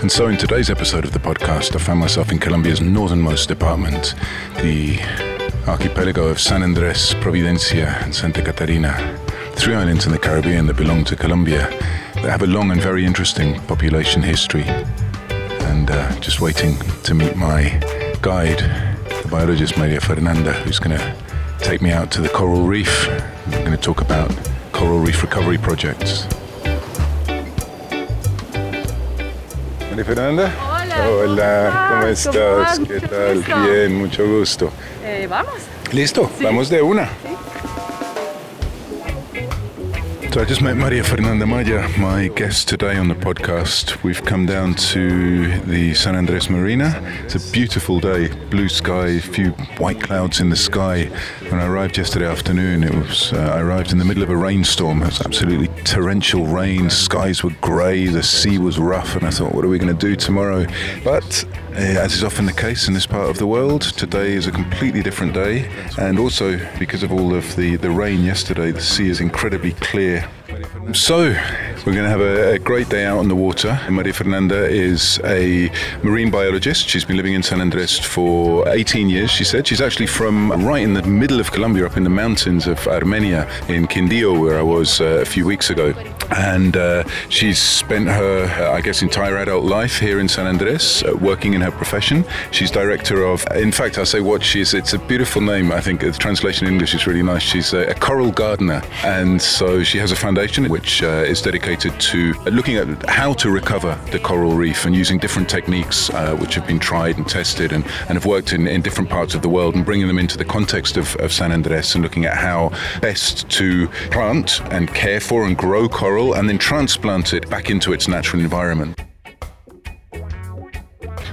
And so, in today's episode of the podcast, I found myself in Colombia's northernmost department, the archipelago of San Andres, Providencia, and Santa Catarina. Three islands in the Caribbean that belong to Colombia that have a long and very interesting population history. And uh, just waiting to meet my guide, the biologist Maria Fernanda, who's going to take me out to the coral reef. We're going to talk about coral reef recovery projects. Fernanda. Hola. Hola, ¿cómo ¿cómo estás? ¿Qué tal? gusto. Bien, mucho gusto. Eh, Vamos. ¿Listo? Vamos de una. So I just met Maria Fernanda Maya, my guest today on the podcast. We've come down to the San Andres Marina. It's a beautiful day, blue sky, a few white clouds in the sky. When I arrived yesterday afternoon, it was uh, I arrived in the middle of a rainstorm. It was absolutely torrential rain. Skies were grey, the sea was rough, and I thought, what are we going to do tomorrow? But as is often the case in this part of the world, today is a completely different day. And also, because of all of the, the rain yesterday, the sea is incredibly clear. So, we're going to have a, a great day out on the water. Maria Fernanda is a marine biologist. She's been living in San Andres for 18 years, she said. She's actually from right in the middle of Colombia, up in the mountains of Armenia, in Quindío, where I was uh, a few weeks ago. And uh, she's spent her, I guess, entire adult life here in San Andres, uh, working in her profession. She's director of, in fact, I'll say what she's, it's a beautiful name. I think the translation in English is really nice. She's a, a coral gardener. And so she has a foundation which uh, is dedicated to looking at how to recover the coral reef and using different techniques uh, which have been tried and tested and, and have worked in, in different parts of the world and bringing them into the context of, of San Andres and looking at how best to plant and care for and grow coral and then transplant it back into its natural environment.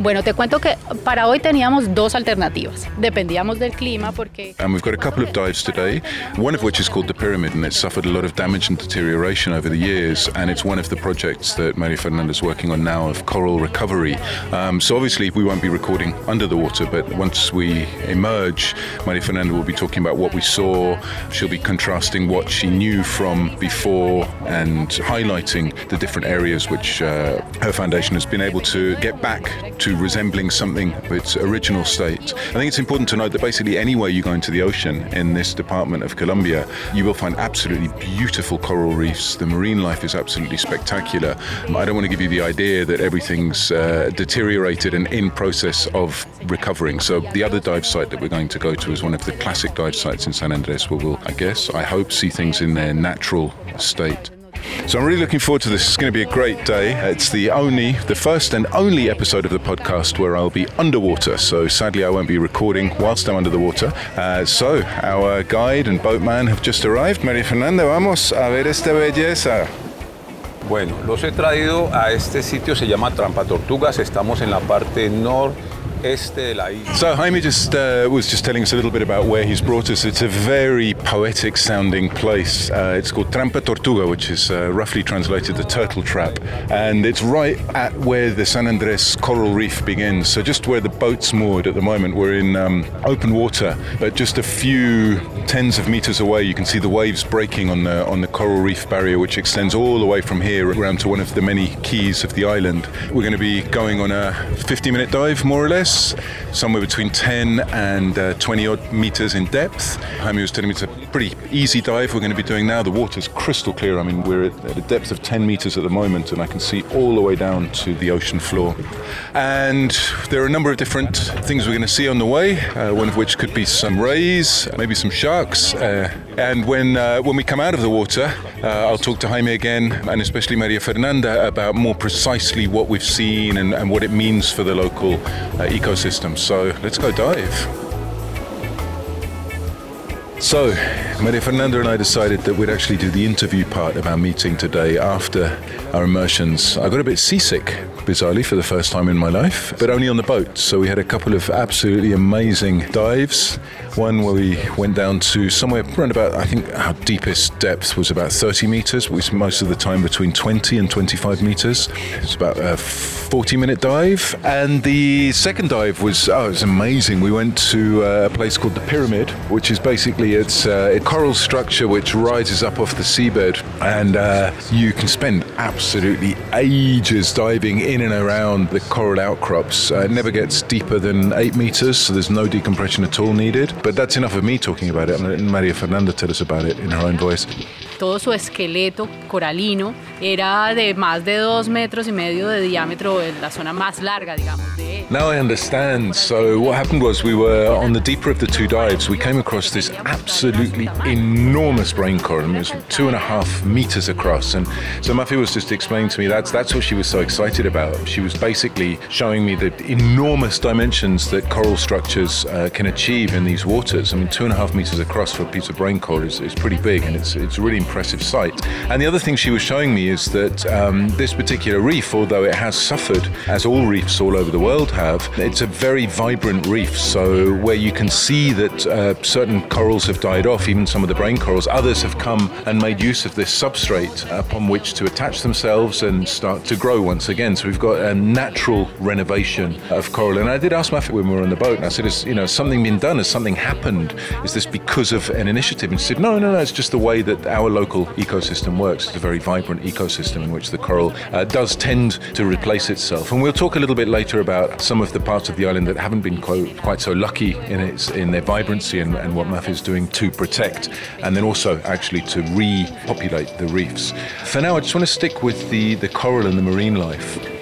Bueno, te cuento que para hoy teníamos dos alternativas. Dependíamos del clima porque And we've got a couple of dives today, one of which is called the Pyramid, and it's suffered a lot of damage and deterioration over the years. And it's one of the projects that Maria Fernanda is working on now of coral recovery. Um, so obviously, we won't be recording under the water, but once we emerge, Maria Fernanda will be talking about what we saw. She'll be contrasting what she knew from before and highlighting the different areas which uh, her foundation has been able to get back to resembling something of its original state. I think it's important to note that basically anywhere you go into the ocean in this department of Colombia, you will find absolutely beautiful coral reefs. The marine life is absolutely spectacular. I don't want to give you the idea that everything's uh, deteriorated and in process of recovering. So the other dive site that we're going to go to is one of the classic dive sites in San Andres where we'll, I guess, I hope, see things in their natural state. So I'm really looking forward to this. It's going to be a great day. It's the only, the first and only episode of the podcast where I'll be underwater. So sadly, I won't be recording whilst I'm under the water. Uh, so our guide and boatman have just arrived. María Fernanda, vamos a ver esta belleza. Bueno, los he traído a este sitio, se llama Trampa Tortugas, estamos en la parte noreste de la isla. So Jaime just uh, was just telling us a little bit about where he's brought us. It's a very poetic sounding place. Uh, it's called Trampa Tortuga, which is uh, roughly translated the turtle trap, and it's right at where the San Andres coral reef begins. So just where the boat's moored at the moment, we're in um, open water, but just a few tens of meters away, you can see the waves breaking on the on the coral reef barrier, which extends all the way from here around to one of the many keys of the island. We're going to be going on a 50-minute dive, more or less, somewhere between 10 and uh, 20 odd meters in depth. Jaime was telling me it's a pretty easy dive we're going to be doing now. The water's crystal clear. I mean, we're at a depth of 10 meters at the moment, and I can see all the way down to the ocean floor. And there are a number of different things we're going to see on the way. Uh, one of which could be some rays, maybe some sharks. Uh, and when uh, when we come out of the water, uh, I'll talk to Jaime again, and especially Maria Fernanda, about more precisely what we've seen and, and what it means for the local uh, ecosystem. So let's go dive. So, Maria Fernanda and I decided that we'd actually do the interview part of our meeting today after our immersions. I got a bit seasick, bizarrely, for the first time in my life, but only on the boat. So, we had a couple of absolutely amazing dives. One where we went down to somewhere around about, I think our deepest depth was about 30 meters, which most of the time between 20 and 25 meters. It's about a 40 minute dive. And the second dive was, oh, it was amazing. We went to uh, a place called the Pyramid, which is basically it's uh, a coral structure which rises up off the seabed, and uh, you can spend absolutely ages diving in and around the coral outcrops. Uh, it never gets deeper than eight meters, so there's no decompression at all needed. But that's enough of me talking about it. And Maria Fernanda tell us about it in her own voice. Todo su esqueleto coralino era de más de dos metros y medio de diámetro en la zona más larga, digamos. De Now I understand. So what happened was we were on the deeper of the two dives. We came across this absolutely enormous brain coral. It was two and a half meters across. And so Mafe was just explaining to me that's that's what she was so excited about. She was basically showing me the enormous dimensions that coral structures uh, can achieve in these waters. I mean, two and a half meters across for a piece of brain coral is, is pretty big, and it's it's really impressive sight. And the other thing she was showing me is that um, this particular reef, although it has suffered, as all reefs all over the world have, it's a very vibrant reef. So where you can see that uh, certain corals have died off, even some of the brain corals, others have come and made use of this substrate upon which to attach themselves and start to grow once again. So we've got a natural renovation of coral. And I did ask Mafe when we were on the boat, and I said, "Has you know something been done? Has something happened? Is this because of an initiative?" And she said, "No, no, no. It's just the way that our local ecosystem works. It's a very vibrant ecosystem in which the coral uh, does tend to replace itself. And we'll talk a little bit later about some of the parts of the island that haven't been quite, quite so lucky in its in their vibrancy and, and what Mafe is doing to protect and then also actually to repopulate the reefs. For now, I just want to stick with the, the coral and the marine life.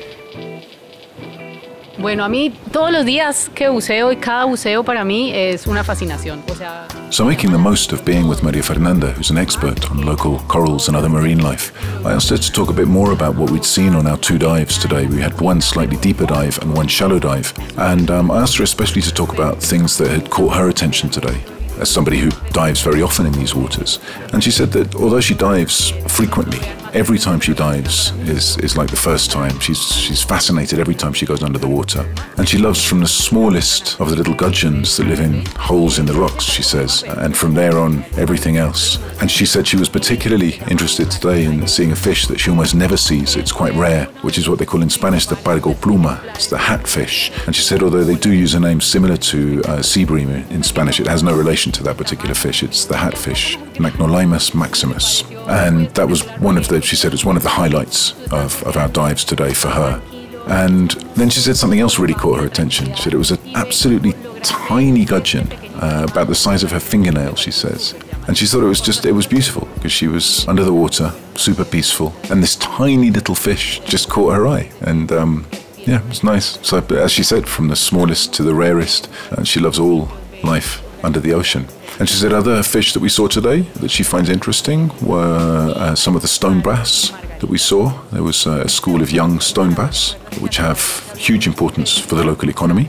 Bueno, a mí todos los días que buceo y cada buceo para mí es una fascinación. O sea, So, making the most of being with Maria Fernanda, who's an expert on local corals and other marine life, I asked her to talk a bit more about what we'd seen on our two dives today. We had one slightly deeper dive and one shallow dive, and um, I asked her especially to talk about things that had caught her attention today. As somebody who dives very often in these waters. And she said that although she dives frequently, every time she dives is, is like the first time. She's, she's fascinated every time she goes under the water. And she loves from the smallest of the little gudgeons that live in holes in the rocks, she says, and from there on, everything else. And she said she was particularly interested today in seeing a fish that she almost never sees. It's quite rare, which is what they call in Spanish the pargo pluma. It's the hogfish. And she said, although they do use a name similar to uh, sea bream in Spanish, it has no relation to that particular fish. It's the hogfish, Lachnolaimus maximus. And that was one of the, she said, it was one of the highlights of, of our dives today for her. And then she said something else really caught her attention. She said it was an absolutely tiny gudgeon, uh, about the size of her fingernail, she says. And she thought it was just, it was beautiful because she was under the water, super peaceful. And this tiny little fish just caught her eye. And um, yeah, it was nice. So, as she said, from the smallest to the rarest, and she loves all life under the ocean. And she said other fish that we saw today that she finds interesting were uh, some of the stone bass that we saw. There was uh, a school of young stone bass, which have huge importance for the local economy.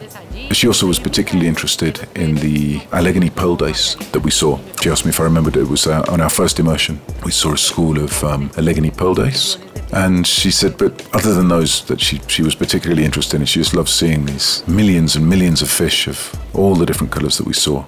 She also was particularly interested in the Allegheny pearl dace that we saw. She asked me if I remembered it was uh, on our first immersion. We saw a school of um, Allegheny pearl dace. And she said, but other than those that she, she was particularly interested in, she just loved seeing these millions and millions of fish of all the different colours that we saw.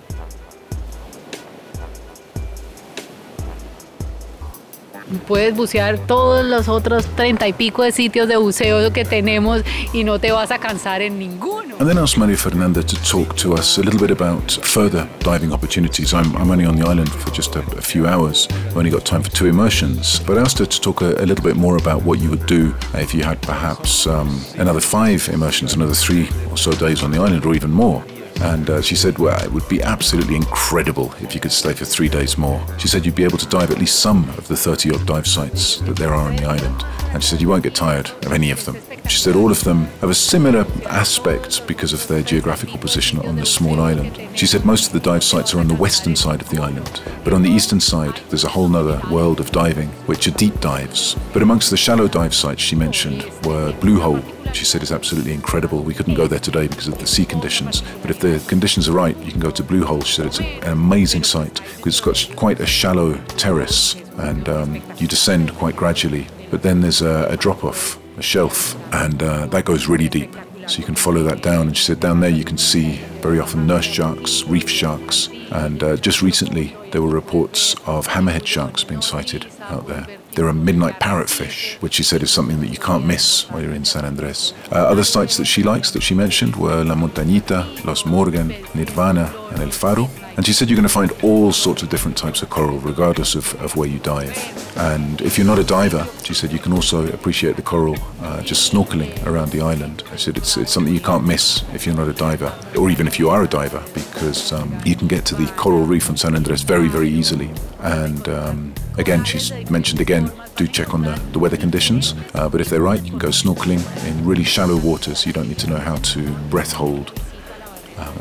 Puedes bucear todos los otros treinta y pico de sitios de buceo que tenemos y no te vas a cansar en ninguno. And then asked Maria Fernanda to talk to us a little bit about further diving opportunities. I'm, I'm only on the island for just a, a, few hours. I've only got time for two immersions. But I asked her to talk a, a little bit more about what you would do if you had perhaps um, another five immersions, another three or so days on the island, or even more. And uh, she said, well, it would be absolutely incredible if you could stay for three days more. She said you'd be able to dive at least some of the 30 odd dive sites that there are on the island. And she said you won't get tired of any of them. She said all of them have a similar aspect because of their geographical position on the small island. She said most of the dive sites are on the western side of the island, but on the eastern side there's a whole nother world of diving, which are deep dives. But amongst the shallow dive sites she mentioned were Blue Hole, she said is absolutely incredible. We couldn't go there today because of the sea conditions, but if the conditions are right, you can go to Blue Hole. She said it's an amazing site because it's got quite a shallow terrace and um, you descend quite gradually. But then there's a, a drop off, a shelf, and uh, that goes really deep. So you can follow that down. And she said down there you can see very often nurse sharks, reef sharks, and uh, just recently there were reports of hammerhead sharks being sighted out there. There are midnight parrotfish, which she said is something that you can't miss while you're in San Andres. Uh, other sites that she likes that she mentioned were La Montañita, Los Morgan, Nirvana, and El Faro. And she said you're going to find all sorts of different types of coral, regardless of, of where you dive. And if you're not a diver, she said you can also appreciate the coral uh, just snorkeling around the island. She said it's, it's something you can't miss if you're not a diver, or even if you are a diver, because um, you can get to the coral reef on San Andres very, very easily. And um, again, she's mentioned again, do check on the, the weather conditions. Uh, but if they're right, you can go snorkeling in really shallow waters. You don't need to know how to breath hold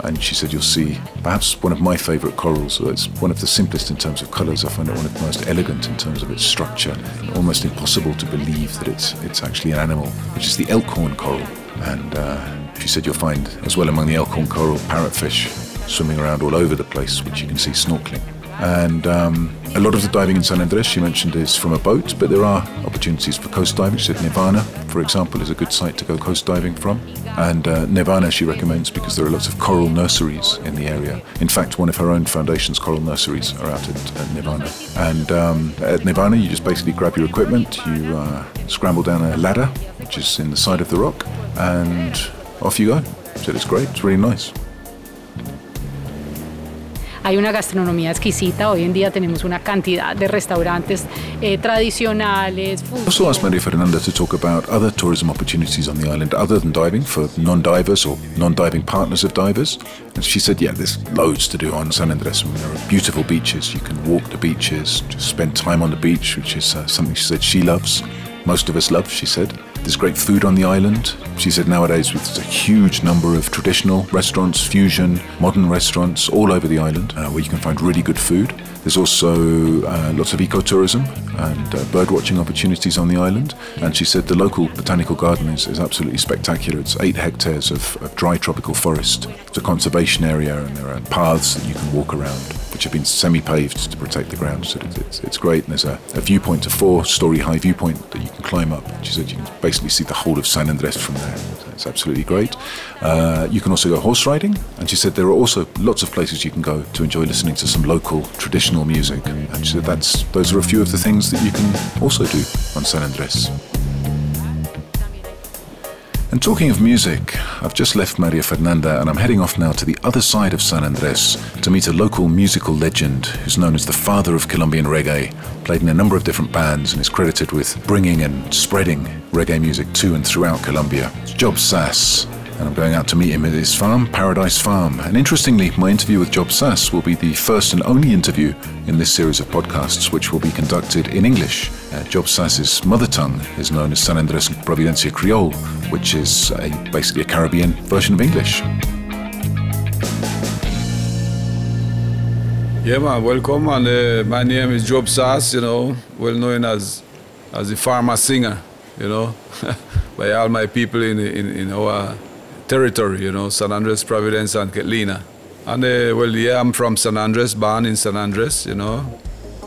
and she said, You'll see perhaps one of my favorite corals. It's one of the simplest in terms of colors. I find it one of the most elegant in terms of its structure. Almost impossible to believe that it's, it's actually an animal, which is the elkhorn coral. And uh, she said, You'll find, as well among the elkhorn coral, parrotfish swimming around all over the place, which you can see snorkeling. And um, a lot of the diving in San Andres, she mentioned, is from a boat, but there are opportunities for coast diving. She said Nirvana, for example, is a good site to go coast diving from. And uh, Nirvana she recommends because there are lots of coral nurseries in the area. In fact, one of her own foundation's coral nurseries are out at, at Nirvana. And um, at Nirvana, you just basically grab your equipment, you uh, scramble down a ladder, which is in the side of the rock, and off you go. Said it's great, it's really nice. Hay una gastronomía exquisita. Hoy en día tenemos una cantidad de restaurantes eh, tradicionales. Also asked Maria Fernanda to talk about other tourism opportunities on the island other than diving for non-divers or non-diving partners of divers. And she said, yeah, there's loads to do on San Andres. There are beautiful beaches. You can walk the beaches, just spend time on the beach, which is uh, something she said she loves. Most of us love, she said. There's great food on the island. She said nowadays there's a huge number of traditional restaurants, fusion, modern restaurants all over the island uh, where you can find really good food. There's also uh, lots of ecotourism and uh, bird watching opportunities on the island. And she said the local botanical garden is, is absolutely spectacular. It's eight hectares of, of dry tropical forest. It's a conservation area and there are paths that you can walk around which have been semi-paved to protect the ground. So it's, it's great. And there's a, a viewpoint, a four-story high viewpoint that you can climb up. She said you can basically see the whole of San Andres from there. It's absolutely great. Uh, you can also go horse riding. And she said there are also lots of places you can go to enjoy listening to some local traditional music. And she said that's those are a few of the things that you can also do on San Andres. And talking of music, I've just left Maria Fernanda and I'm heading off now to the other side of San Andres to meet a local musical legend who's known as the father of Colombian reggae, played in a number of different bands and is credited with bringing and spreading reggae music to and throughout Colombia. It's Job Sass, and I'm going out to meet him at his farm, Paradise Farm. And interestingly, my interview with Job Sass will be the first and only interview in this series of podcasts, which will be conducted in English. Uh, Job Sass's mother tongue is known as San Andres Providencia Creole, which is a, basically a Caribbean version of English. Yeah, man, welcome. And uh, my name is Job Sass, you know, well known as as the farmer singer, you know, by all my people in, in, in our territory, you know, San Andres, Providence, and Catalina. And uh, well, yeah, I'm from San Andres, born in San Andres, you know,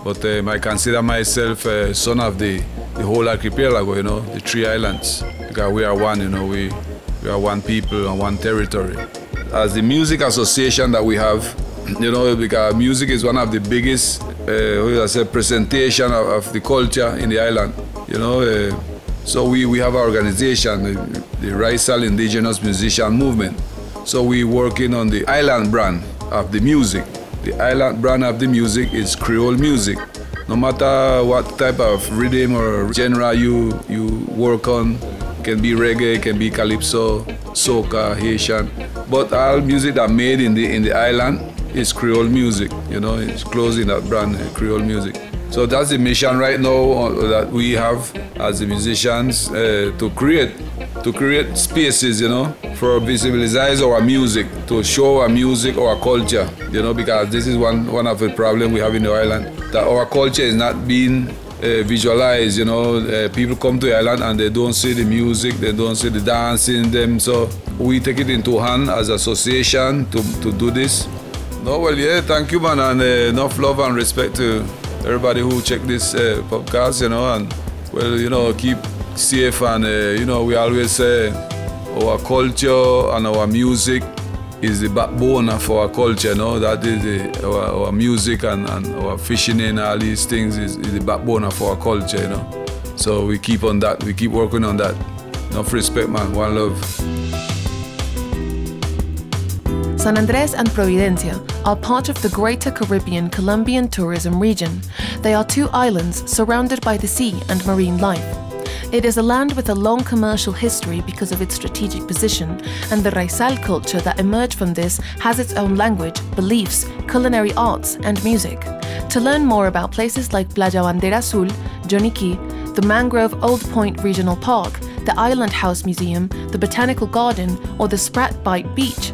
but um, I consider myself a son of the, the whole archipelago, you know, the three islands, because we are one, you know, we, we are one people and one territory. As the music association that we have, you know, because music is one of the biggest, uh, I say, presentation of, of, the culture in the island. You know, uh, so we, we have our organization, the, the Raizal Indigenous Musician Movement. So we're working on the island brand of the music. The island brand of the music is Creole music. No matter what type of rhythm or genre you you work on, can be reggae, can be calypso, soca, Haitian, but all music that made in the in the island is Creole music. You know, it's closing that brand, Creole music. So that's the mission right now uh, that we have as the musicians uh, to create to create spaces, you know, for visibilize our music, to show our music, our culture, you know, because this is one one of the problems we have in the island that our culture is not being uh, visualized. You know, uh, people come to the island and they don't see the music, they don't see the dancing them. So we take it into hand as association to, to do this. No, well, yeah, thank you, man, and uh, enough love and respect to everybody who check this uh, podcast, you know, and well, you know, keep safe and uh, you know, we always say our culture and our music is the backbone of our culture, you know, that is the, our, our, music and, and, our fishing and all these things is, is, the backbone of our culture, you know. So we keep on that, we keep working on that. Enough respect, man, one love. San Andres and Providencia are part of the Greater Caribbean Colombian tourism region. They are two islands surrounded by the sea and marine life. It is a land with a long commercial history because of its strategic position, and the Raizal culture that emerged from this has its own language, beliefs, culinary arts, and music. To learn more about places like Playa Bandera Azul, Johnny Cay, the Mangrove Old Point Regional Park, the Island House Museum, the Botanical Garden, or the Sprat Bight Beach,